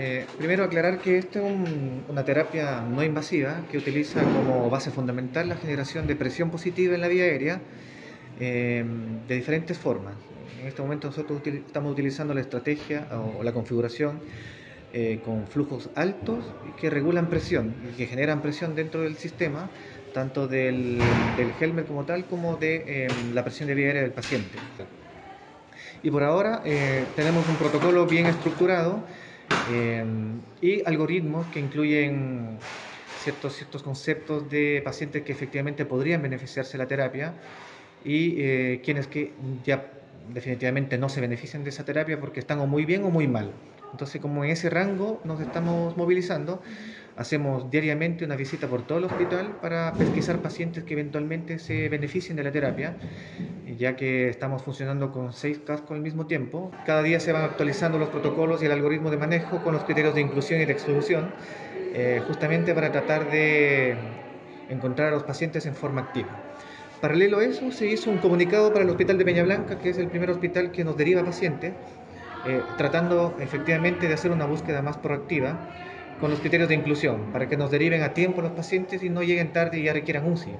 Eh, primero aclarar que esta es un- una terapia no invasiva que utiliza como base fundamental la generación de presión positiva en la vía aérea eh, de diferentes formas. En este momento nosotros util- estamos utilizando la estrategia o, o la configuración eh, con flujos altos que regulan presión y que generan presión dentro del sistema, tanto del, del Helmer como tal como de eh, la presión de vía aérea del paciente. Y por ahora eh, tenemos un protocolo bien estructurado eh, y algoritmos que incluyen ciertos, ciertos conceptos de pacientes que efectivamente podrían beneficiarse de la terapia y eh, quienes que ya definitivamente no se benefician de esa terapia porque están o muy bien o muy mal. Entonces, como en ese rango nos estamos movilizando, hacemos diariamente una visita por todo el hospital para pesquisar pacientes que eventualmente se beneficien de la terapia, ya que estamos funcionando con seis cascos al mismo tiempo. Cada día se van actualizando los protocolos y el algoritmo de manejo con los criterios de inclusión y de exclusión, eh, justamente para tratar de encontrar a los pacientes en forma activa. Paralelo a eso, se hizo un comunicado para el Hospital de Peña Blanca, que es el primer hospital que nos deriva pacientes, eh, tratando efectivamente de hacer una búsqueda más proactiva con los criterios de inclusión, para que nos deriven a tiempo los pacientes y no lleguen tarde y ya requieran UCI.